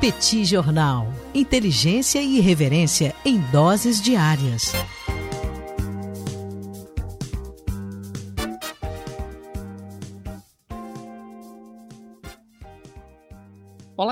Petit Jornal. Inteligência e irreverência em doses diárias.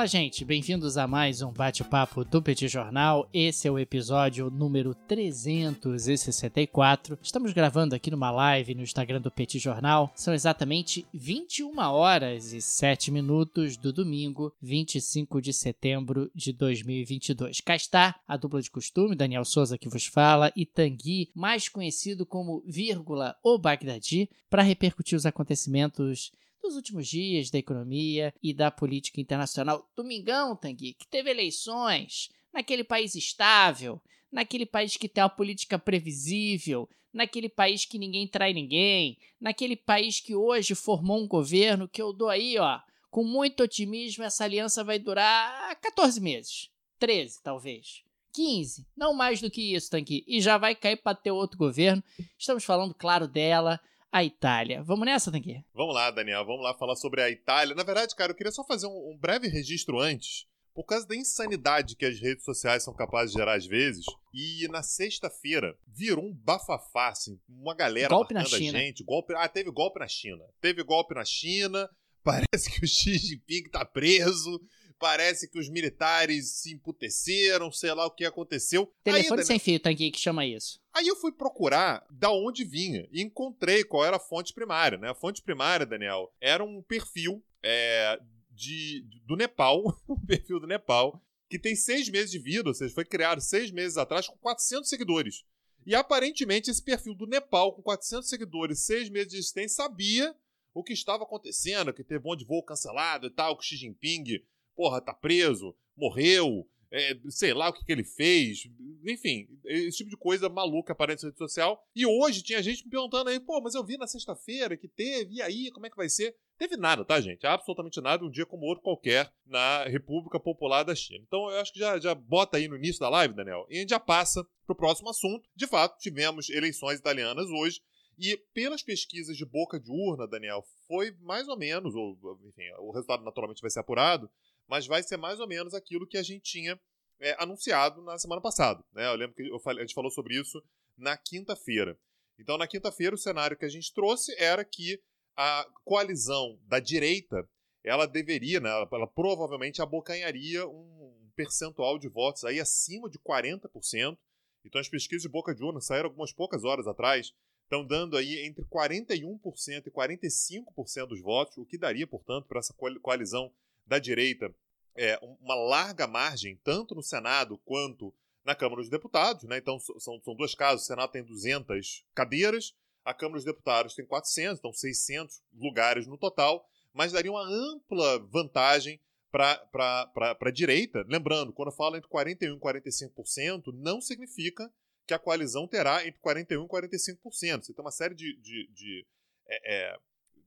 Olá, gente, bem-vindos a mais um bate-papo do Petit Jornal. Esse é o episódio número 364. Estamos gravando aqui numa live no Instagram do Petit Jornal. São exatamente 21 horas e 7 minutos do domingo, 25 de setembro de 2022. Cá está a dupla de costume, Daniel Souza que vos fala, e Tanguy, mais conhecido como vírgula ou Bagdadi, para repercutir os acontecimentos dos últimos dias da economia e da política internacional. Domingão, Tanguy, que teve eleições naquele país estável, naquele país que tem uma política previsível, naquele país que ninguém trai ninguém, naquele país que hoje formou um governo que eu dou aí, ó, com muito otimismo, essa aliança vai durar 14 meses, 13 talvez. 15, não mais do que isso, Tanqui, e já vai cair para ter outro governo. Estamos falando, claro, dela, a Itália. Vamos nessa, Tanguy? Vamos lá, Daniel. Vamos lá falar sobre a Itália. Na verdade, cara, eu queria só fazer um, um breve registro antes por causa da insanidade que as redes sociais são capazes de gerar às vezes. E na sexta-feira virou um bafafá, assim, uma galera golpe na China. gente. Golpe... Ah, teve golpe na China. Teve golpe na China. Parece que o Xi Jinping tá preso. Parece que os militares se emputeceram, sei lá o que aconteceu. Telefone Aí, sem fio, Tanguy, que chama isso. Aí eu fui procurar da onde vinha e encontrei qual era a fonte primária, né? A fonte primária, Daniel, era um perfil é, de, do Nepal, um perfil do Nepal, que tem seis meses de vida, ou seja, foi criado seis meses atrás com 400 seguidores. E aparentemente esse perfil do Nepal, com 400 seguidores, seis meses de existência, sabia o que estava acontecendo, que teve um de voo cancelado e tal, que Xi Jinping porra, tá preso, morreu, é, sei lá o que, que, ele fez, enfim, esse tipo de coisa maluca aparece na rede social. E hoje tinha gente me perguntando aí, pô, mas eu vi na sexta-feira que teve, e aí, como é que vai ser? Teve nada, tá, gente? Absolutamente nada, um dia como outro qualquer na República Popular da China. Então eu acho que já, já bota aí no início da live, Daniel, e a gente já passa pro próximo assunto. De fato, tivemos eleições italianas hoje. E pelas pesquisas de boca de urna, Daniel, foi mais ou menos, ou enfim, o resultado naturalmente vai ser apurado, mas vai ser mais ou menos aquilo que a gente tinha é, anunciado na semana passada. Né? Eu lembro que falei, a gente falou sobre isso na quinta-feira. Então, na quinta-feira, o cenário que a gente trouxe era que a coalizão da direita ela deveria, né, ela, ela provavelmente abocanharia um percentual de votos aí acima de 40%. Então, as pesquisas de boca de urna saíram algumas poucas horas atrás, estão dando aí entre 41% e 45% dos votos, o que daria, portanto, para essa coalizão da direita é, uma larga margem, tanto no Senado quanto na Câmara dos Deputados. Né? Então, são, são dois casos: o Senado tem 200 cadeiras, a Câmara dos Deputados tem 400, então 600 lugares no total, mas daria uma ampla vantagem para a direita. Lembrando, quando eu falo entre 41% e 45%, não significa que a coalizão terá entre 41% e 45%. Você tem uma série de, de, de é, é,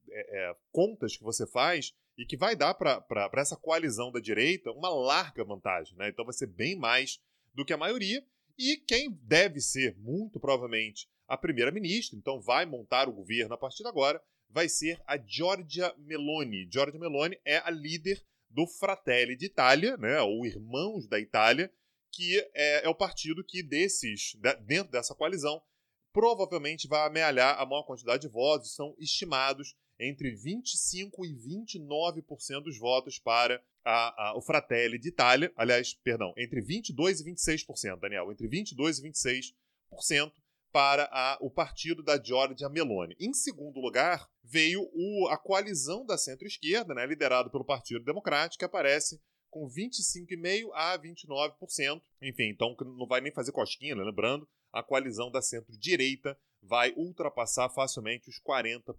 é, contas que você faz e que vai dar para essa coalizão da direita uma larga vantagem. Né? Então vai ser bem mais do que a maioria. E quem deve ser, muito provavelmente, a primeira-ministra, então vai montar o governo a partir de agora, vai ser a Giorgia Meloni. Giorgia Meloni é a líder do Fratelli d'Italia, né, ou Irmãos da Itália, que é, é o partido que desses, dentro dessa coalizão, provavelmente vai amealhar a maior quantidade de votos, são estimados entre 25% e 29% dos votos para a, a, o Fratelli de Itália. Aliás, perdão, entre 22% e 26%, Daniel. Entre 22% e 26% para a, o partido da Giorgia Meloni. Em segundo lugar, veio o, a coalizão da centro-esquerda, né, liderado pelo Partido Democrático, que aparece com 25,5% a 29%. Enfim, então não vai nem fazer cosquinha, né? lembrando, a coalizão da centro-direita vai ultrapassar facilmente os 40%.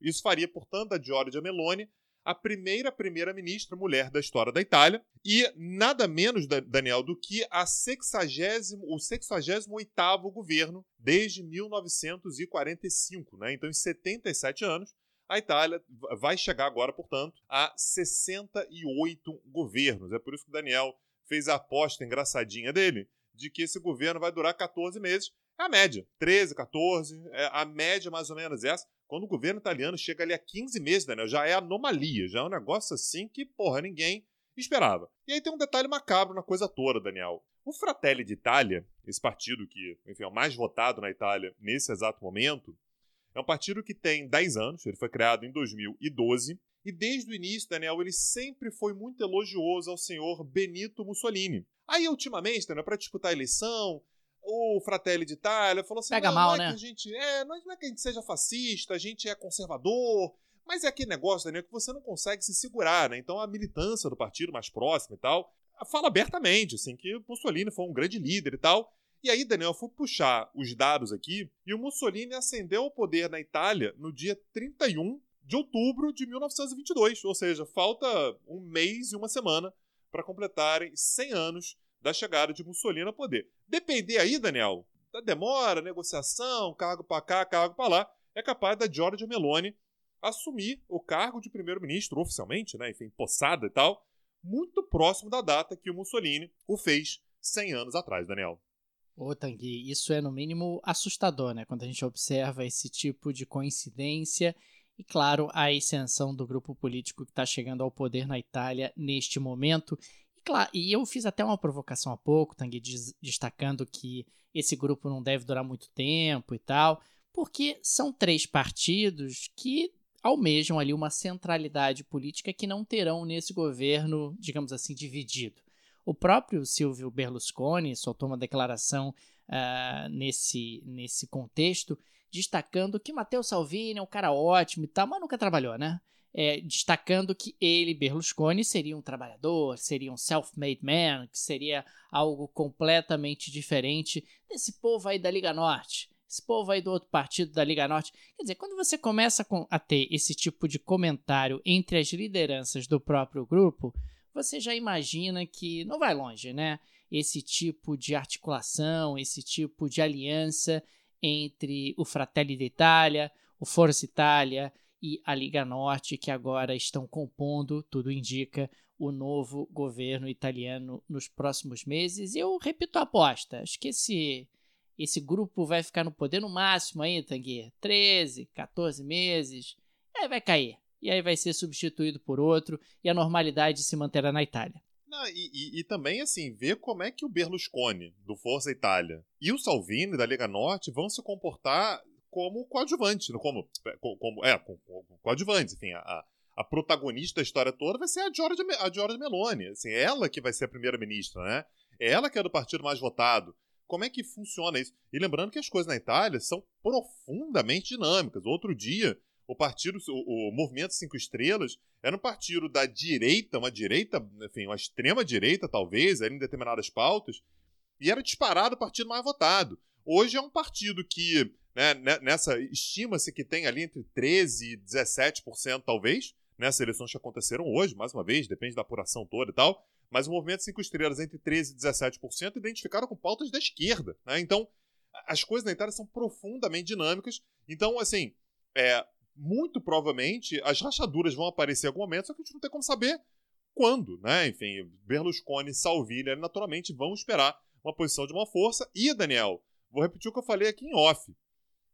Isso faria, portanto, a Giorgia Meloni a primeira primeira-ministra mulher da história da Itália e nada menos, Daniel, do que a 60, o 68º governo desde 1945. Né? Então, em 77 anos, a Itália vai chegar agora, portanto, a 68 governos. É por isso que o Daniel fez a aposta engraçadinha dele de que esse governo vai durar 14 meses é a média. 13, 14, é a média mais ou menos essa. Quando o governo italiano chega ali a 15 meses, Daniel, já é anomalia, já é um negócio assim que, porra, ninguém Esperava. E aí tem um detalhe macabro na coisa toda, Daniel. O Fratelli d'Italia, esse partido que enfim, é o mais votado na Itália nesse exato momento, é um partido que tem 10 anos, ele foi criado em 2012, e desde o início, Daniel, ele sempre foi muito elogioso ao senhor Benito Mussolini. Aí, ultimamente, Daniel, para disputar a eleição, o Fratelli d'Italia falou assim: Pega não, mal, não é né? que a gente é, não é que a gente seja fascista, a gente é conservador, mas é aquele negócio, Daniel, que você não consegue se segurar, né? Então a militância do partido mais próxima e tal fala abertamente, assim, que o Mussolini foi um grande líder e tal. E aí, Daniel, eu fui puxar os dados aqui e o Mussolini ascendeu ao poder na Itália no dia 31 de outubro de 1922, ou seja, falta um mês e uma semana para completarem 100 anos da chegada de Mussolini ao poder. Depender aí, Daniel, da demora, negociação, cargo para cá, cargo para lá, é capaz da Giorgia Meloni assumir o cargo de primeiro-ministro oficialmente, né, enfim, possada e tal, muito próximo da data que o Mussolini o fez 100 anos atrás, Daniel. Ô, Tanguy, isso é no mínimo assustador, né? Quando a gente observa esse tipo de coincidência e, claro, a ascensão do grupo político que está chegando ao poder na Itália neste momento. E, claro, e eu fiz até uma provocação há pouco, Tanguy, destacando que esse grupo não deve durar muito tempo e tal, porque são três partidos que almejam ali uma centralidade política que não terão nesse governo, digamos assim, dividido. O próprio Silvio Berlusconi soltou uma declaração uh, nesse, nesse contexto, destacando que Matteo Salvini é um cara ótimo e tal, mas nunca trabalhou, né? É, destacando que ele, Berlusconi, seria um trabalhador, seria um self-made man, que seria algo completamente diferente desse povo aí da Liga Norte esse povo aí do outro partido da Liga Norte. Quer dizer, quando você começa a ter esse tipo de comentário entre as lideranças do próprio grupo, você já imagina que não vai longe, né? Esse tipo de articulação, esse tipo de aliança entre o Fratelli d'Italia, o Forza Italia e a Liga Norte, que agora estão compondo, tudo indica, o novo governo italiano nos próximos meses. Eu repito a aposta, acho que esse esse grupo vai ficar no poder no máximo aí, Tanguy, 13, 14 meses, aí vai cair. E aí vai ser substituído por outro e a normalidade se manterá na Itália. Não, e, e, e, também, assim, ver como é que o Berlusconi, do Força Itália, e o Salvini, da Lega Norte, vão se comportar como coadjuvante, como, como, é, como, como coadjuvantes, enfim, a, a protagonista da história toda vai ser a Giorgia, a Giorgia Meloni, assim, ela que vai ser a primeira-ministra, né? É ela que é do partido mais votado. Como é que funciona isso? E lembrando que as coisas na Itália são profundamente dinâmicas. Outro dia, o partido, o, o Movimento Cinco Estrelas, era um partido da direita, uma direita, enfim, uma extrema direita, talvez, em determinadas pautas, e era disparado o partido mais votado. Hoje é um partido que, né, nessa, estima-se que tem ali entre 13% e 17%, talvez, nessas eleições que aconteceram hoje, mais uma vez, depende da apuração toda e tal, mas o movimento Cinco Estrelas entre 13% e 17% identificaram com pautas da esquerda. Né? Então, as coisas na Itália são profundamente dinâmicas. Então, assim, é, muito provavelmente as rachaduras vão aparecer em algum momento, só que a gente não tem como saber quando, né? Enfim, Berlusconi Salvini naturalmente vão esperar uma posição de uma força. E, Daniel, vou repetir o que eu falei aqui em off.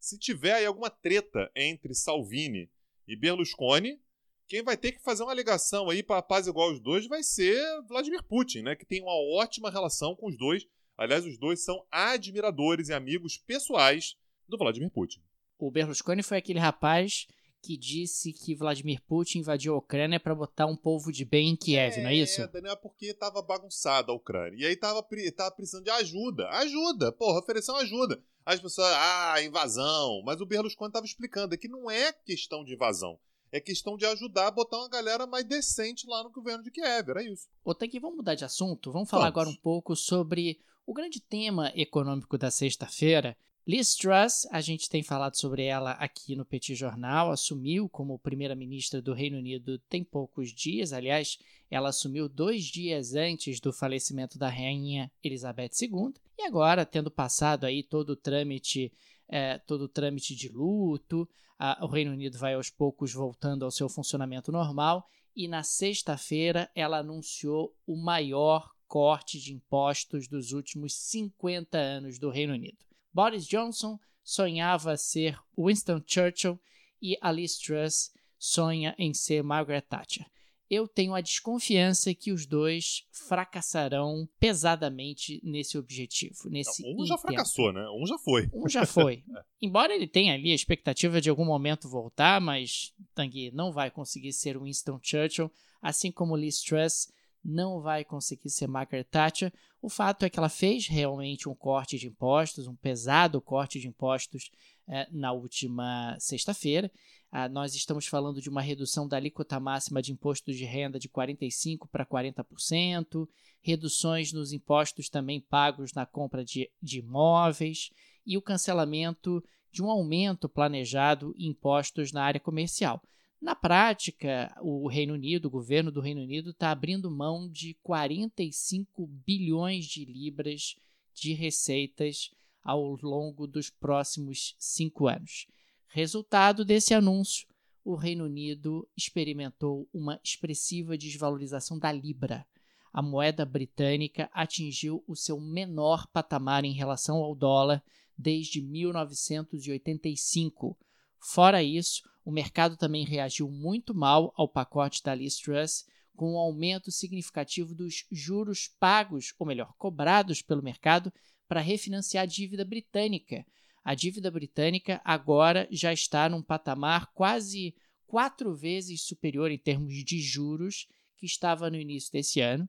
Se tiver aí alguma treta entre Salvini e Berlusconi, quem vai ter que fazer uma ligação aí para paz igual os dois vai ser Vladimir Putin, né? Que tem uma ótima relação com os dois. Aliás, os dois são admiradores e amigos pessoais do Vladimir Putin. O Berlusconi foi aquele rapaz que disse que Vladimir Putin invadiu a Ucrânia para botar um povo de bem em Kiev, é, não é isso? É, Daniel, porque tava bagunçada a Ucrânia. E aí tava, tava precisando de ajuda. Ajuda! Porra, ofereceu ajuda. As pessoas, ah, invasão. Mas o Berlusconi tava explicando que não é questão de invasão é questão de ajudar a botar uma galera mais decente lá no governo de Kiev, era isso. Ô, Tanque, vamos mudar de assunto? Vamos falar vamos. agora um pouco sobre o grande tema econômico da sexta-feira. Liz Truss, a gente tem falado sobre ela aqui no Petit Jornal, assumiu como primeira-ministra do Reino Unido tem poucos dias. Aliás, ela assumiu dois dias antes do falecimento da rainha Elizabeth II. E agora, tendo passado aí todo o trâmite, é, todo o trâmite de luto, a, o Reino Unido vai aos poucos voltando ao seu funcionamento normal e na sexta-feira ela anunciou o maior corte de impostos dos últimos 50 anos do Reino Unido. Boris Johnson sonhava ser Winston Churchill e Alice Truss sonha em ser Margaret Thatcher. eu tenho a desconfiança que os dois fracassarão pesadamente nesse objetivo. Nesse um intento. já fracassou, né? Um já foi. Um já foi. Embora ele tenha ali a expectativa de algum momento voltar, mas Tanguy não vai conseguir ser Winston Churchill, assim como Lee Stress não vai conseguir ser Margaret Thatcher. O fato é que ela fez realmente um corte de impostos, um pesado corte de impostos eh, na última sexta-feira. Ah, nós estamos falando de uma redução da alíquota máxima de imposto de renda de 45% para 40%, reduções nos impostos também pagos na compra de, de imóveis e o cancelamento de um aumento planejado em impostos na área comercial. Na prática, o Reino Unido, o governo do Reino Unido, está abrindo mão de 45 bilhões de libras de receitas ao longo dos próximos cinco anos. Resultado desse anúncio, o Reino Unido experimentou uma expressiva desvalorização da libra. A moeda britânica atingiu o seu menor patamar em relação ao dólar desde 1985. Fora isso, o mercado também reagiu muito mal ao pacote da Liz Truss, com um aumento significativo dos juros pagos, ou melhor, cobrados pelo mercado para refinanciar a dívida britânica. A dívida britânica agora já está num patamar quase quatro vezes superior em termos de juros que estava no início desse ano,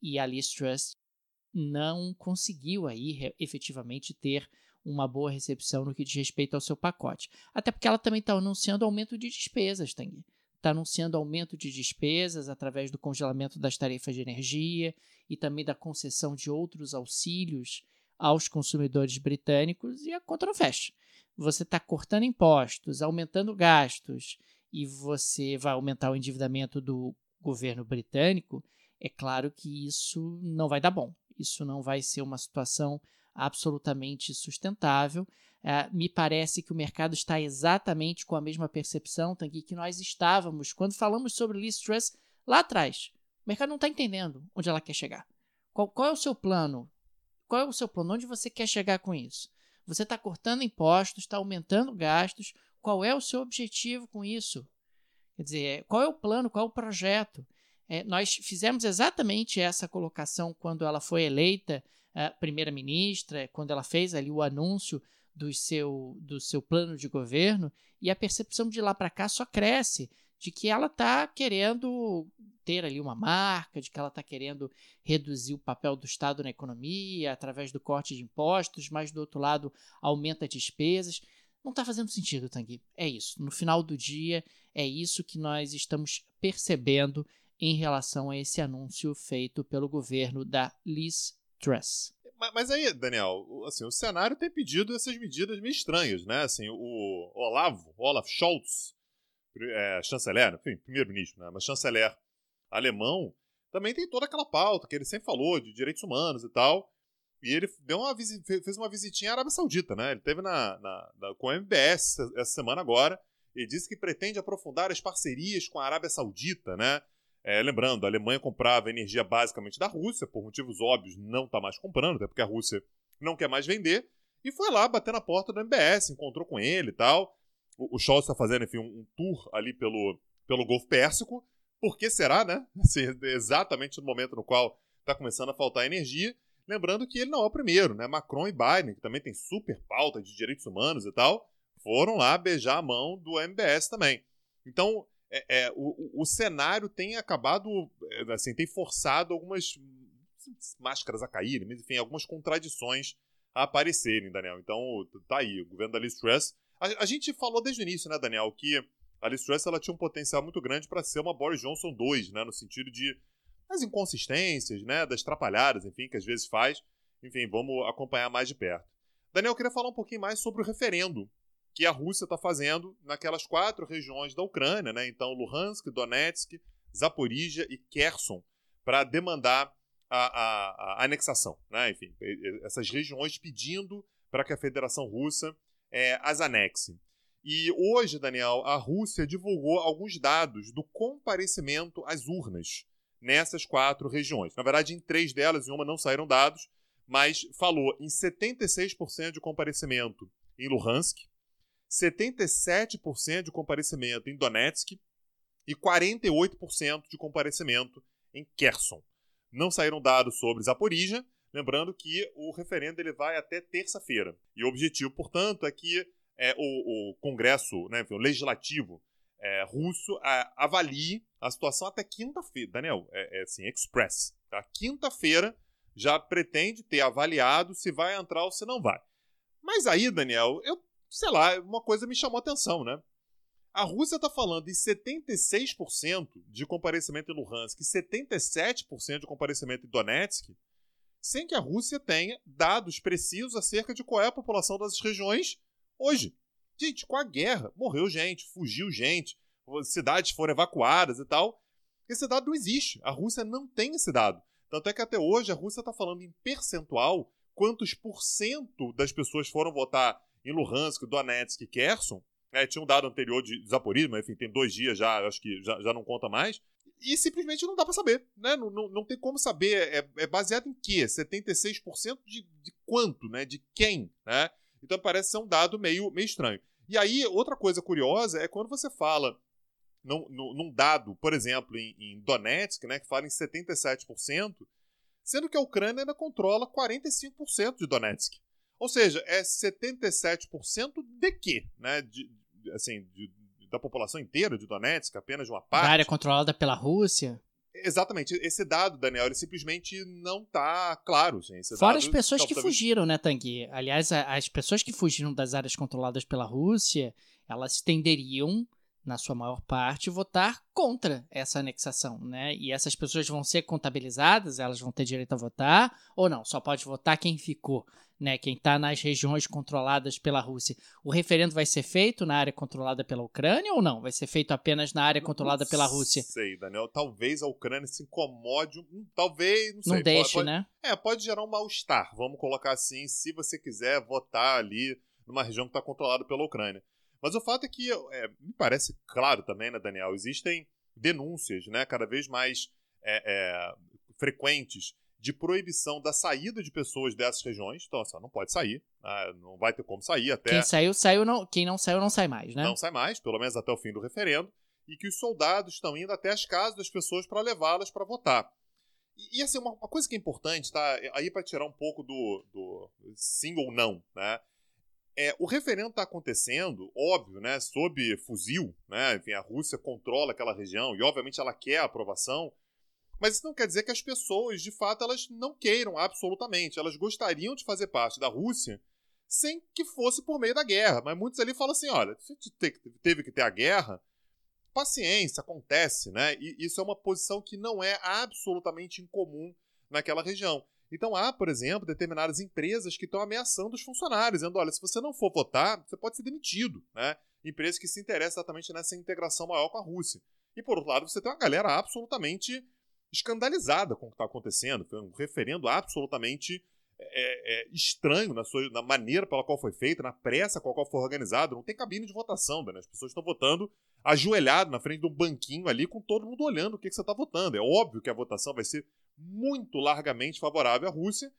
e a Liz Truss não conseguiu aí efetivamente ter uma boa recepção no que diz respeito ao seu pacote. Até porque ela também está anunciando aumento de despesas, Tang. Está anunciando aumento de despesas através do congelamento das tarifas de energia e também da concessão de outros auxílios aos consumidores britânicos e a controveste. Você está cortando impostos, aumentando gastos e você vai aumentar o endividamento do governo britânico, é claro que isso não vai dar bom. Isso não vai ser uma situação absolutamente sustentável. É, me parece que o mercado está exatamente com a mesma percepção Tanguy, que nós estávamos quando falamos sobre Liz Truss lá atrás. O mercado não está entendendo onde ela quer chegar. Qual, qual, é o seu plano? Qual é o seu plano? Onde você quer chegar com isso? Você está cortando impostos, está aumentando gastos. Qual é o seu objetivo com isso? Quer dizer, qual é o plano, qual é o projeto? É, nós fizemos exatamente essa colocação quando ela foi eleita primeira-ministra, quando ela fez ali o anúncio do seu, do seu plano de governo, e a percepção de lá para cá só cresce de que ela está querendo ter ali uma marca, de que ela está querendo reduzir o papel do Estado na economia através do corte de impostos, mas do outro lado aumenta despesas. Não está fazendo sentido, Tanguy. É isso. No final do dia, é isso que nós estamos percebendo em relação a esse anúncio feito pelo governo da Liz Truss. Mas, aí, Daniel, assim, o cenário tem pedido essas medidas meio estranhas, né? Assim, o Olavo, Olaf Scholz, é, chanceler, enfim, primeiro-ministro, né? Mas chanceler alemão, também tem toda aquela pauta que ele sempre falou de direitos humanos e tal. E ele deu uma fez uma visitinha à Arábia Saudita, né? Ele teve na, na, na, com a MBS essa semana agora. Ele disse que pretende aprofundar as parcerias com a Arábia Saudita, né? É, lembrando, a Alemanha comprava energia basicamente da Rússia, por motivos óbvios não está mais comprando, até porque a Rússia não quer mais vender, e foi lá bater na porta do MBS, encontrou com ele e tal. O, o Scholz está fazendo, enfim, um, um, tour ali pelo, pelo Golfo Pérsico. Por que será, né? Assim, exatamente no momento no qual está começando a faltar energia. Lembrando que ele não é o primeiro, né? Macron e Biden, que também tem super pauta de direitos humanos e tal, foram lá beijar a mão do MBS também. Então, é, é, o, o cenário tem acabado, é, assim, tem forçado algumas máscaras a caírem, mas enfim, algumas contradições a aparecerem, Daniel. Então, tá aí, o governo da Liz Truss. A, a gente falou desde o início, né, Daniel, que a Liz Truss ela tinha um potencial muito grande para ser uma Boris Johnson 2, né, no sentido de das inconsistências, né, das trapalhadas, enfim, que às vezes faz. Enfim, vamos acompanhar mais de perto. Daniel, eu queria falar um pouquinho mais sobre o referendo que a Rússia está fazendo naquelas quatro regiões da Ucrânia, né? Então, Luhansk, Donetsk, Zaporizhia e Kherson, para demandar a, a, a, anexação, né? Enfim, essas regiões pedindo para que a Federação Russa é, as anexe. E hoje, Daniel, a Rússia divulgou alguns dados do comparecimento às urnas nessas quatro regiões. Na verdade, em três delas, em uma não saíram dados, mas falou em 76% de comparecimento em Luhansk, 77% de comparecimento em Donetsk e 48% de comparecimento em Kherson. Não saíram dados sobre Zaporizhia, lembrando que o referendo ele vai até terça-feira. E o objetivo, portanto, é que é, o, o, Congresso, né, o Legislativo é, russo avalie a situação até quinta-feira. Daniel, é, é assim, express. Tá? Quinta-feira já pretende ter avaliado se vai entrar ou se não vai. Mas aí, Daniel, eu, sei lá, uma coisa me chamou a atenção, né? A Rússia está falando em 76% de comparecimento em Luhansk e 77% de comparecimento em Donetsk, sem que a Rússia tenha dados precisos acerca de qual é a população das regiões hoje. Gente, com a guerra, morreu gente, fugiu gente, cidades foram evacuadas e tal. Esse dado não existe. A Rússia não tem esse dado. Tanto é que até hoje a Rússia está falando em percentual quantos por cento das pessoas foram votar em Luhansk, Donetsk e Kherson. É, tinha um dado anterior de Zaporizhia, mas enfim, tem dois dias já, acho que já, já não conta mais. E simplesmente não dá para saber, né? Não, não, não, tem como saber. É, é baseado em quê? 76% de, de quanto, né? De quem, né? Então parece ser um dado meio, meio estranho. E aí, outra coisa curiosa é quando você fala num, num dado, por exemplo, em, em, Donetsk, né, que fala em 77%, sendo que a Ucrânia ainda controla 45% de Donetsk. Ou seja, é 77% de quê? Né? De, assim, de, da população inteira de Donetsk, apenas de uma parte. Da área controlada pela Rússia. Exatamente. Esse dado, Daniel, ele simplesmente não está claro. Assim, Fora dado, as pessoas que fugiram, né, Tanguy? Aliás, as pessoas que fugiram das áreas controladas pela Rússia, elas tenderiam na sua maior parte, votar contra essa anexação, né? E essas pessoas vão ser contabilizadas, elas vão ter direito a votar, ou não, só pode votar quem ficou, né? Quem está nas regiões controladas pela Rússia. O referendo vai ser feito na área controlada pela Ucrânia ou não? Vai ser feito apenas na área controlada não pela Rússia? Não sei, Daniel. Talvez a Ucrânia se incomode, talvez, não sei. Não deixe, pode, né? É, pode gerar um mal-estar, vamos colocar assim, se você quiser votar ali numa região que está controlada pela Ucrânia. Mas o fato é que, é, me parece claro também, né, Daniel, existem denúncias né, cada vez mais é, é, frequentes de proibição da saída de pessoas dessas regiões. Então, assim, não pode sair, né, não vai ter como sair até. Quem saiu, saiu, não, quem não saiu, não sai mais, né? Não sai mais, pelo menos até o fim do referendo. E que os soldados estão indo até as casas das pessoas para levá-las para votar. E, e, assim, uma, uma, coisa que é importante, tá? Aí para tirar um pouco do, do sim ou não, né? É, o referendo está acontecendo, óbvio, né, sob fuzil, né, enfim, a Rússia controla aquela região e, obviamente, ela quer a aprovação, mas isso não quer dizer que as pessoas, de fato, elas não queiram absolutamente. Elas gostariam de fazer parte da Rússia sem que fosse por meio da guerra. Mas muitos ali falam assim: olha, se teve que ter a guerra, paciência, acontece, né? E isso é uma posição que não é absolutamente incomum naquela região. Então há, por exemplo, determinadas empresas que estão ameaçando os funcionários, dizendo: olha, se você não for votar, você pode ser demitido. Né? Empresas que se interessam exatamente nessa integração maior com a Rússia. E por outro lado, você tem uma galera absolutamente escandalizada com o que está acontecendo. Foi um referendo absolutamente é, é, estranho na, sua, na maneira pela qual foi feito, na pressa com a qual foi organizado. Não tem cabine de votação, né? as pessoas estão votando ajoelhado na frente de um banquinho ali, com todo mundo olhando o que, que você está votando. É óbvio que a votação vai ser muito largamente favorável à Rússia,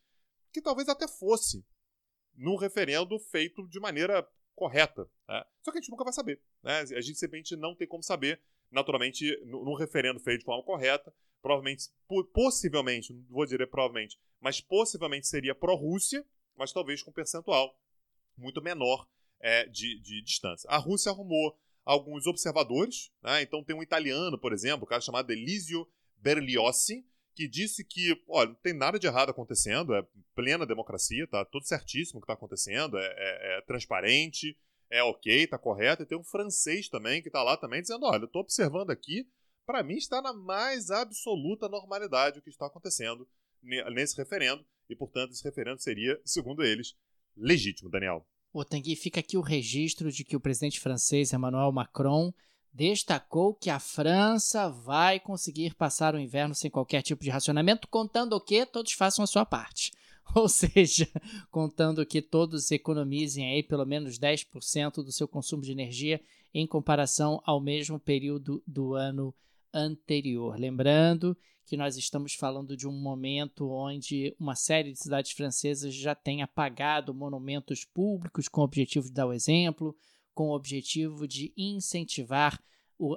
que talvez até fosse num referendo feito de maneira correta. Né? Só que a gente nunca vai saber. Né? A gente simplesmente não tem como saber. Naturalmente, num referendo feito de forma correta, provavelmente, possivelmente, não vou dizer provavelmente, mas possivelmente seria pró-Rússia, mas talvez com percentual muito menor é, de, de distância. A Rússia arrumou alguns observadores, né? então tem um italiano, por exemplo, um cara chamado Elisio Berliosi, que disse que, olha, não tem nada de errado acontecendo, é plena democracia, tá tudo certíssimo o que está acontecendo, é, é, é, transparente, é ok, tá correto. E tem um francês também que está lá também dizendo, olha, eu estou observando aqui, para mim está na mais absoluta normalidade o que está acontecendo nesse referendo, e portanto esse referendo seria, segundo eles, legítimo, Daniel. O Tanguy, fica aqui o registro de que o presidente francês Emmanuel Macron destacou que a França vai conseguir passar o inverno sem qualquer tipo de racionamento, contando que todos façam a sua parte. Ou seja, contando que todos economizem aí pelo menos 10% do seu consumo de energia em comparação ao mesmo período do ano anterior. Lembrando que nós estamos falando de um momento onde uma série de cidades francesas já tem apagado monumentos públicos com o objetivo de dar o exemplo, com o objetivo de incentivar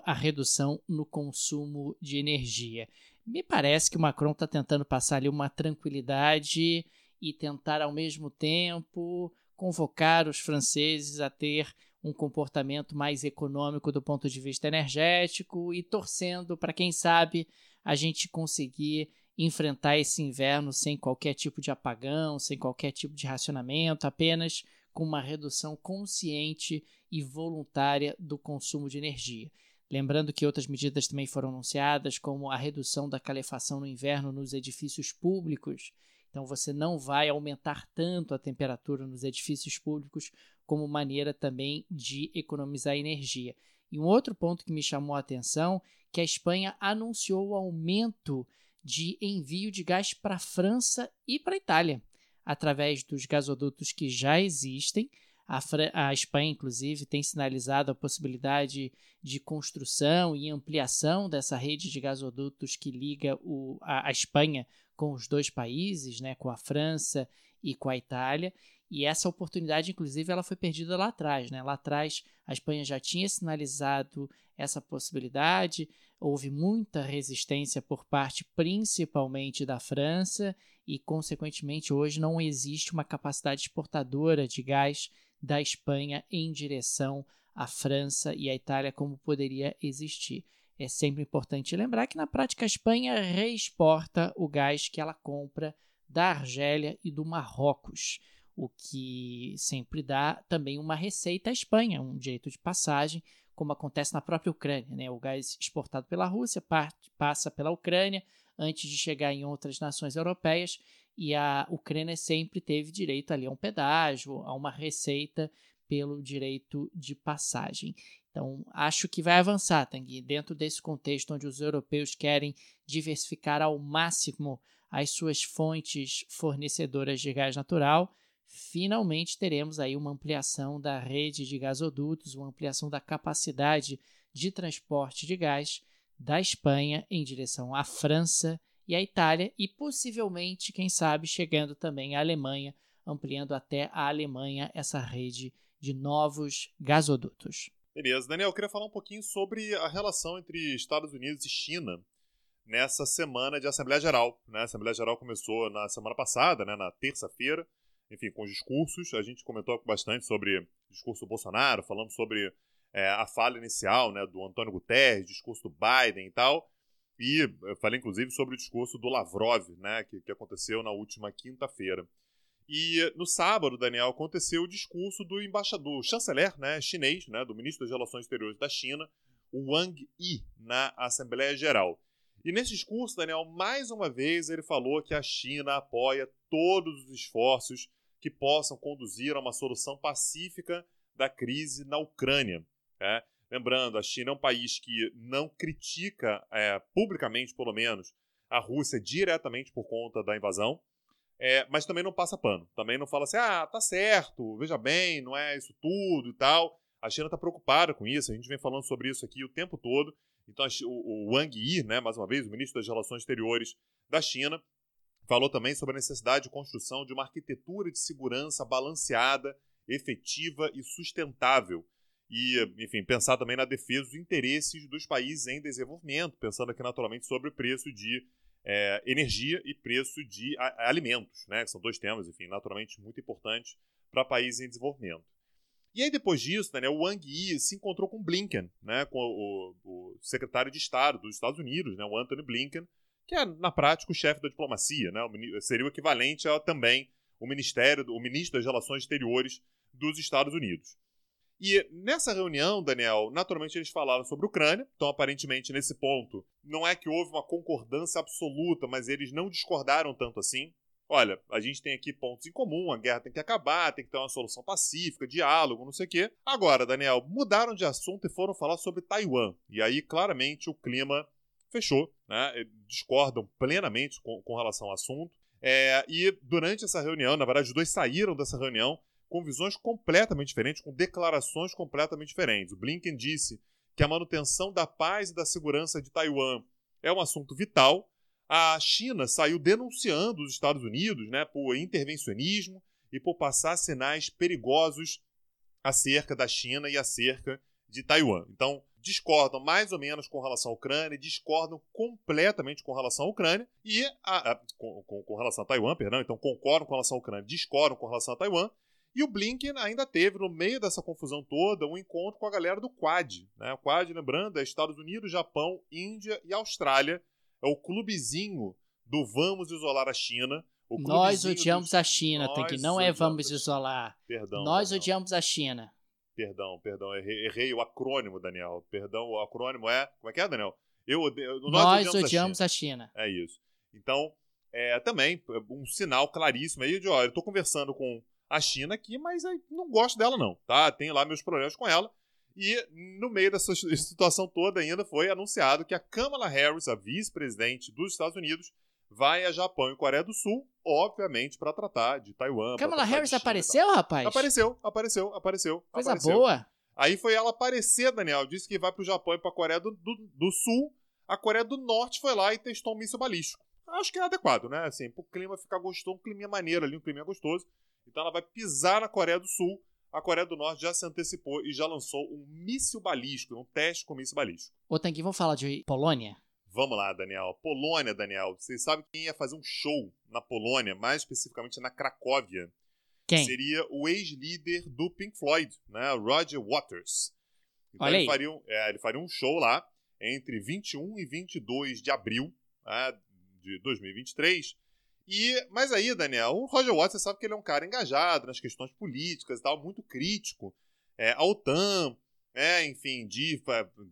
a redução no consumo de energia. Me parece que o Macron está tentando passar ali uma tranquilidade e tentar ao mesmo tempo convocar os franceses a ter um comportamento mais econômico do ponto de vista energético e torcendo para quem sabe a gente conseguir enfrentar esse inverno sem qualquer tipo de apagão, sem qualquer tipo de racionamento, apenas com uma redução consciente e voluntária do consumo de energia. Lembrando que outras medidas também foram anunciadas, como a redução da calefação no inverno nos edifícios públicos. Então, você não vai aumentar tanto a temperatura nos edifícios públicos como maneira também de economizar energia. E um outro ponto que me chamou a atenção que a Espanha anunciou o aumento de envio de gás para a França e para a Itália, através dos gasodutos que já existem a, a, Espanha, inclusive, tem sinalizado a possibilidade de construção e ampliação dessa rede de gasodutos que liga o, a, a, Espanha com os dois países, né, com a França e com a Itália. E essa oportunidade, inclusive, ela foi perdida lá atrás. Né? Lá atrás, a Espanha já tinha sinalizado essa possibilidade, houve muita resistência por parte principalmente da França e, consequentemente, hoje não existe uma capacidade exportadora de gás da Espanha em direção à França e à Itália como poderia existir. É sempre importante lembrar que na prática a Espanha reexporta o gás que ela compra da Argélia e do Marrocos, o que sempre dá também uma receita à Espanha, um direito de passagem, como acontece na própria Ucrânia. Né? O gás exportado pela Rússia passa pela Ucrânia antes de chegar em outras nações europeias e a Ucrânia sempre teve direito ali a um pedágio, a uma receita pelo direito de passagem. Então, acho que vai avançar, Tanguy, dentro desse contexto onde os europeus querem diversificar ao máximo as suas fontes fornecedoras de gás natural, finalmente teremos aí uma ampliação da rede de gasodutos, uma ampliação da capacidade de transporte de gás da Espanha em direção à França e a Itália, e possivelmente, quem sabe, chegando também à Alemanha, ampliando até a Alemanha essa rede de novos gasodutos. Beleza, Daniel, eu queria falar um pouquinho sobre a relação entre Estados Unidos e China nessa semana de Assembleia Geral. Né? A Assembleia Geral começou na semana passada, né, na terça-feira, enfim, com os discursos. A gente comentou bastante sobre o discurso do Bolsonaro, falando sobre é, a fala inicial né, do Antônio Guterres, discurso do Biden e tal. E eu falei, inclusive, sobre o discurso do Lavrov, né, que, que aconteceu na última quinta-feira. E no sábado, Daniel, aconteceu o discurso do embaixador, do chanceler né, chinês, né, do ministro das Relações Exteriores da China, Wang Yi, na Assembleia Geral. E nesse discurso, Daniel, mais uma vez ele falou que a China apoia todos os esforços que possam conduzir a uma solução pacífica da crise na Ucrânia. Né? Lembrando, a China é um país que não critica, é, publicamente pelo menos, a Rússia diretamente por conta da invasão, é, mas também não passa pano. Também não fala assim, ah, tá certo, veja bem, não é isso tudo e tal. A China está preocupada com isso, a gente vem falando sobre isso aqui o tempo todo. Então, o, o Wang Yi, né, mais uma vez, o ministro das Relações Exteriores da China, falou também sobre a necessidade de construção de uma arquitetura de segurança balanceada, efetiva e sustentável e, enfim, pensar também na defesa dos interesses dos países em desenvolvimento, pensando aqui naturalmente sobre o preço de é, energia e preço de alimentos, né? Que são dois temas, enfim, naturalmente muito importantes para países em desenvolvimento. E aí, depois disso, né, o Wang Yi se encontrou com Blinken, né, com o, o, secretário de Estado dos Estados Unidos, né, o Anthony Blinken, que é, na prática, o chefe da diplomacia, né, seria o equivalente a também o Ministério, o ministro das Relações Exteriores dos Estados Unidos. E nessa reunião, Daniel, naturalmente eles falaram sobre a Ucrânia, então aparentemente nesse ponto não é que houve uma concordância absoluta, mas eles não discordaram tanto assim. Olha, a gente tem aqui pontos em comum, a guerra tem que acabar, tem que ter uma solução pacífica, diálogo, não sei o quê. Agora, Daniel, mudaram de assunto e foram falar sobre Taiwan. E aí, claramente, o clima fechou, né? Discordam plenamente com, com relação ao assunto. É, e durante essa reunião, na verdade, os dois saíram dessa reunião com visões completamente diferentes, com declarações completamente diferentes. O Blinken disse que a manutenção da paz e da segurança de Taiwan é um assunto vital. A China saiu denunciando os Estados Unidos né, por intervencionismo e por passar sinais perigosos acerca da China e acerca de Taiwan. Então, discordam mais ou menos com relação à Ucrânia, discordam completamente com relação à Ucrânia e a, a, com, com, relação a Taiwan, perdão, então concordam com relação à Ucrânia, discordam com relação a Taiwan. E o Blinken ainda teve, no meio dessa confusão toda, um encontro com a galera do Quad. Né? O Quad, lembrando, é Estados Unidos, Japão, Índia e Austrália. É o clubezinho do vamos isolar a China. Nós odiamos dos... a China, que não é vamos isolar. Perdão. Nós Daniel. odiamos a China. Perdão, perdão, errei, errei, o acrônimo, Daniel. Perdão, o acrônimo é. Como é que é, Daniel? Eu, odeio, nós, nós odiamos, odiamos a, China. a, China. É isso. Então, é, também, um sinal claríssimo aí de, olha, eu tô conversando com a China aqui, mas não gosto dela, não, tá? Tenho lá meus problemas com ela. E no meio dessa situação toda ainda foi anunciado que a Kamala Harris, a vice-presidente dos Estados Unidos, vai a Japão e Coreia do Sul, obviamente, para tratar de Taiwan. Kamala Harris apareceu, rapaz? Apareceu, apareceu, apareceu. Coisa apareceu. boa. Aí foi ela aparecer, Daniel. Disse que vai pro Japão e pra Coreia do, do, do, Sul. A Coreia do Norte foi lá e testou um míssil balístico. Acho que é adequado, né? Assim, pro clima ficar gostoso, um clima maneiro ali, um clima gostoso. Então ela vai pisar na Coreia do Sul. A Coreia do Norte já se antecipou e já lançou um míssil balístico, um teste com míssil balístico. Ô, Tanguy, vamos falar de Polônia? Vamos lá, Daniel. Polônia, Daniel. Vocês sabem quem ia fazer um show na Polônia, mais especificamente na Cracóvia? Quem? Seria o ex-líder do Pink Floyd, né? Roger Waters. Então Olha ele, Faria um, é, ele faria um show lá entre 21 e 22 de abril né, de 2023. E, mas aí, Daniel, o Roger Waters, você sabe que ele é um cara engajado nas questões políticas e tal, muito crítico é, à OTAN, é, enfim, de,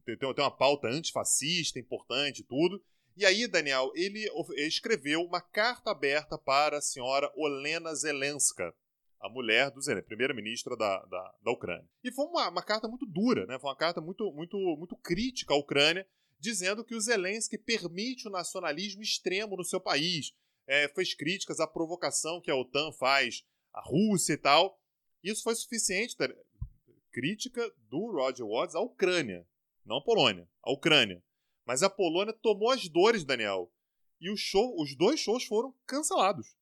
tem, tem uma pauta antifascista importante tudo. E aí, Daniel, ele escreveu uma carta aberta para a senhora Olena Zelenska, a mulher do Zelensky, primeira-ministra da, da, da, Ucrânia. E foi uma, uma, carta muito dura, né? Foi uma carta muito, muito, muito crítica à Ucrânia, dizendo que o Zelensky permite o nacionalismo extremo no seu país. É, fez críticas à provocação que a OTAN faz à Rússia e tal. Isso foi suficiente, crítica do Roger Waters à Ucrânia, não à Polônia, à Ucrânia. Mas a Polônia tomou as dores, Daniel, e o show, os dois shows foram cancelados.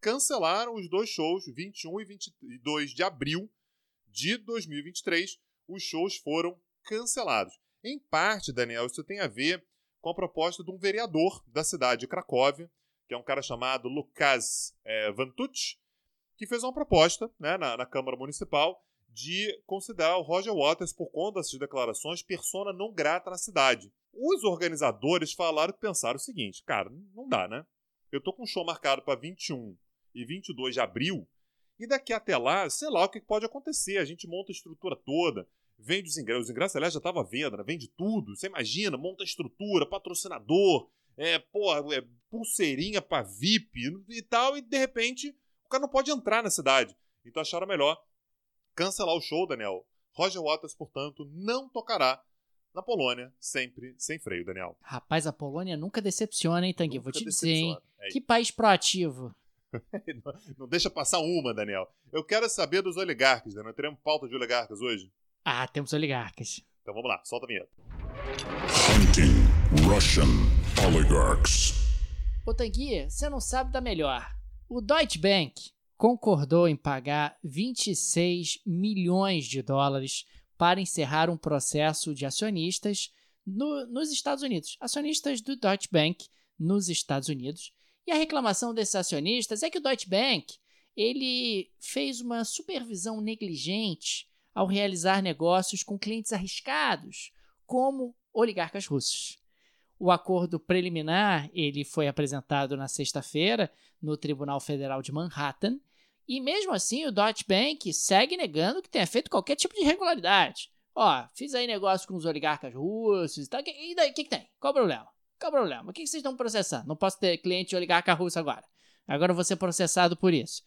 Cancelaram os dois shows, 21 e 22 de abril de 2023. Os shows foram cancelados. Em parte, Daniel, isso tem a ver com a proposta de um vereador da cidade de Cracóvia, que é um cara chamado Lukas é, Vantuch, que fez uma proposta né, na, na Câmara Municipal de considerar o Roger Waters, por conta dessas declarações, persona não grata na cidade. Os organizadores falaram e pensaram o seguinte: cara, não dá, né? Eu tô com um show marcado para 21 e 22 de abril, e daqui até lá, sei lá o que pode acontecer. A gente monta a estrutura toda, vende os ingressos. Os ingressos, aliás, já à venda, né? vende tudo. Você imagina, monta a estrutura, patrocinador, é, porra, é, pulseirinha para VIP e tal, e de repente o cara não pode entrar na cidade. Então acharam melhor cancelar o show, Daniel. Roger Waters, portanto, não tocará na Polônia, sempre sem freio, Daniel. Rapaz, a Polônia nunca decepciona, hein, Tanguy? Vou te dizer, hein? É que país proativo. não, não deixa passar uma, Daniel. Eu quero saber dos oligarcas, Daniel. Teremos pauta de oligarcas hoje? Ah, temos oligarcas. Então vamos lá, solta a vinheta. Hunting Russian Oligarchs. Ô Tanguy, você não sabe da melhor. O Deutsche Bank concordou em pagar 26 milhões de dólares para encerrar um processo de acionistas no, nos Estados Unidos, acionistas do Deutsche Bank nos Estados Unidos. E a reclamação desses acionistas é que o Deutsche Bank ele fez uma supervisão negligente ao realizar negócios com clientes arriscados, como oligarcas russos. O acordo preliminar ele foi apresentado na sexta-feira no Tribunal Federal de Manhattan e mesmo assim o Deutsche Bank segue negando que tenha feito qualquer tipo de irregularidade. Ó, fiz aí negócio com os oligarcas russos e tal. E daí, o que, que tem? Qual o problema? Qual o problema? O que, que vocês estão processando? Não posso ter cliente oligarca russo agora. Agora eu vou ser processado por isso.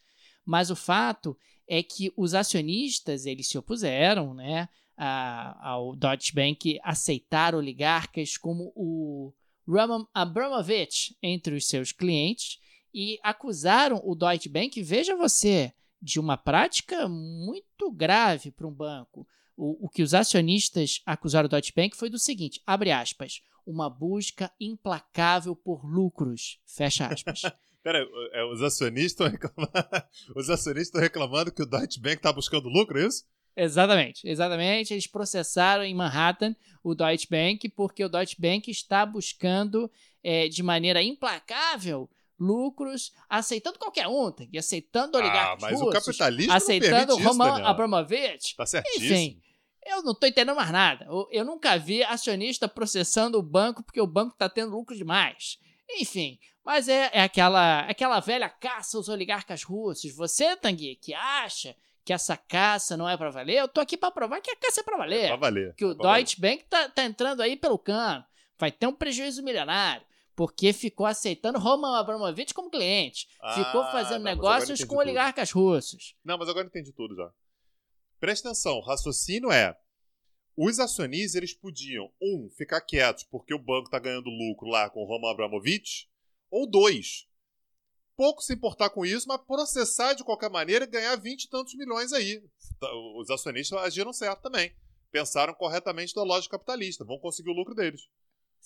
Mas o fato é que os acionistas eles se opuseram, né, a, ao Deutsche Bank aceitar oligarcas como o Roman Abramovich entre os seus clientes e acusaram o Deutsche Bank, veja você, de uma prática muito grave para um banco. O, o, que os acionistas acusaram o Deutsche Bank foi do seguinte, abre aspas, uma busca implacável por lucros, fecha aspas. Pera, os acionistas estão reclamando, os acionistas estão reclamando que o Deutsche Bank está buscando lucro, é isso? Exatamente, exatamente. Eles processaram em Manhattan o Deutsche Bank porque o Deutsche Bank está buscando é, de maneira implacável lucros, aceitando qualquer um, e aceitando oligarcas ah, mas russos, o capitalismo aceitando não Roman isso, Abramovich. Tá certíssimo. Enfim, eu não tô entendendo mais nada. Eu, eu nunca vi acionista processando o banco porque o banco tá tendo lucro demais. Enfim, mas é, é aquela, aquela velha caça aos oligarcas russos. Você, Tanguy, que acha que essa caça não é para valer, eu tô aqui para provar que a caça é para valer. É pra valer. Que o é Deutsche valer. Bank tá, tá entrando aí pelo cano. Vai ter um prejuízo milionário porque ficou aceitando Roman Abramovich como cliente. Ah, ficou fazendo não, negócios com tudo. oligarcas russos. Não, mas agora eu entendi tudo já. Presta atenção, o raciocínio é: os acionistas eles podiam, um, ficar quietos porque o banco está ganhando lucro lá com o Roman Abramovich, ou dois, pouco se importar com isso, mas processar de qualquer maneira e ganhar 20 e tantos milhões aí. Os acionistas agiram certo também. Pensaram corretamente da lógica capitalista, vão conseguir o lucro deles.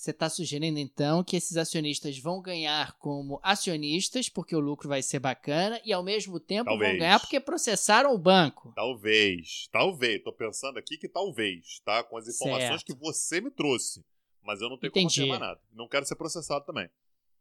Você está sugerindo então que esses acionistas vão ganhar como acionistas porque o lucro vai ser bacana e ao mesmo tempo Talvez. vão ganhar porque processaram o banco. Talvez, talvez. Tô pensando aqui que talvez, tá? Com as informações Certo. que você me trouxe. Mas eu não tenho Entendi. como afirmar nada. Não quero ser processado também.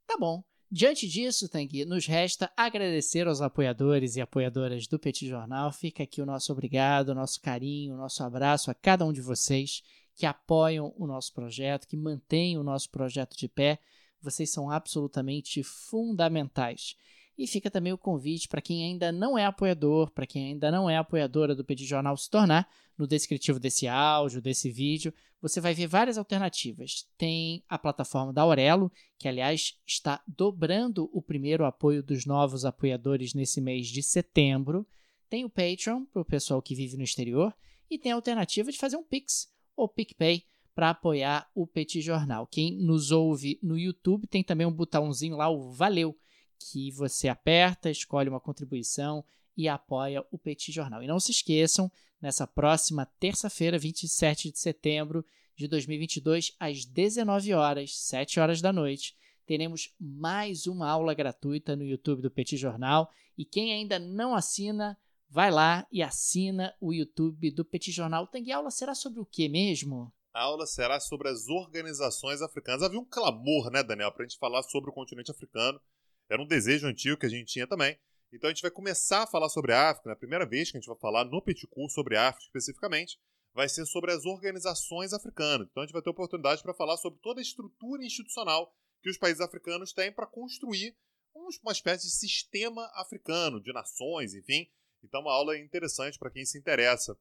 Tá bom. Diante disso, Tanguy, nos resta agradecer aos apoiadores e apoiadoras do Petit Jornal. Fica aqui o nosso obrigado, o nosso carinho, o nosso abraço a cada um de vocês que apoiam o nosso projeto, que mantêm o nosso projeto de pé. Vocês são absolutamente fundamentais. E fica também o convite para quem ainda não é apoiador, para quem ainda não é apoiadora do Petit Jornal se tornar. No descritivo desse áudio, desse vídeo, você vai ver várias alternativas. Tem a plataforma da Aurelo, que aliás está dobrando o primeiro apoio dos novos apoiadores nesse mês de setembro. Tem o Patreon para o pessoal que vive no exterior e tem a alternativa de fazer um Pix ou PicPay para apoiar o Petit Jornal. Quem nos ouve no YouTube tem também um botãozinho lá, o Valeu, que você aperta, escolhe uma contribuição e apoia o Petit Jornal. E não se esqueçam, nessa próxima terça-feira, 27 de setembro de 2022, às 19 horas, 7 horas da noite, teremos mais uma aula gratuita no YouTube do Petit Jornal. E quem ainda não assina, vai lá e assina o YouTube do Petit Jornal. Tangue aula será sobre o que mesmo? A aula será sobre as organizações africanas. Havia um clamor, né, Daniel, para a gente falar sobre o continente africano. Era um desejo antigo que a gente tinha também. Então a gente vai começar a falar sobre a África. Na primeira vez que a gente vai falar no Petit Curso sobre a África especificamente, vai ser sobre as organizações africanas. Então a gente vai ter oportunidade para falar sobre toda a estrutura institucional que os países africanos têm para construir uma espécie de sistema africano, de nações, enfim. Então, uma aula interessante para quem se interessa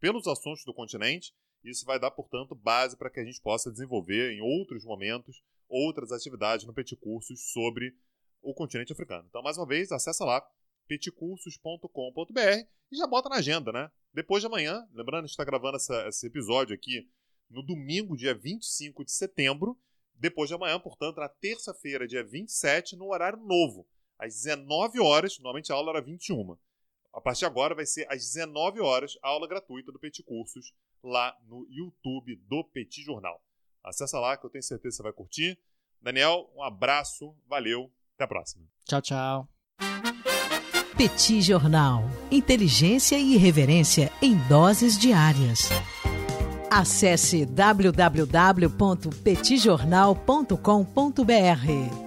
pelos assuntos do continente. Isso vai dar, portanto, base para que a gente possa desenvolver em outros momentos outras atividades no Petit Cursos sobre o continente africano. Então, mais uma vez, acessa lá petcursos.com.br e já bota na agenda, né? Depois de amanhã, lembrando, a gente está gravando essa, esse episódio aqui no domingo, dia 25 de setembro. Depois de amanhã, portanto, na terça-feira, dia 27, no horário novo, às 19 horas. Normalmente a aula era 21. A partir de agora vai ser às 19 horas a aula gratuita do Petit Cursos lá no YouTube do Petit Jornal. Acessa lá que eu tenho certeza que você vai curtir. Daniel, um abraço, valeu, até a próxima. Tchau, tchau. Petit Jornal. Inteligência e irreverência em doses diárias. Acesse www.petijornal.com.br.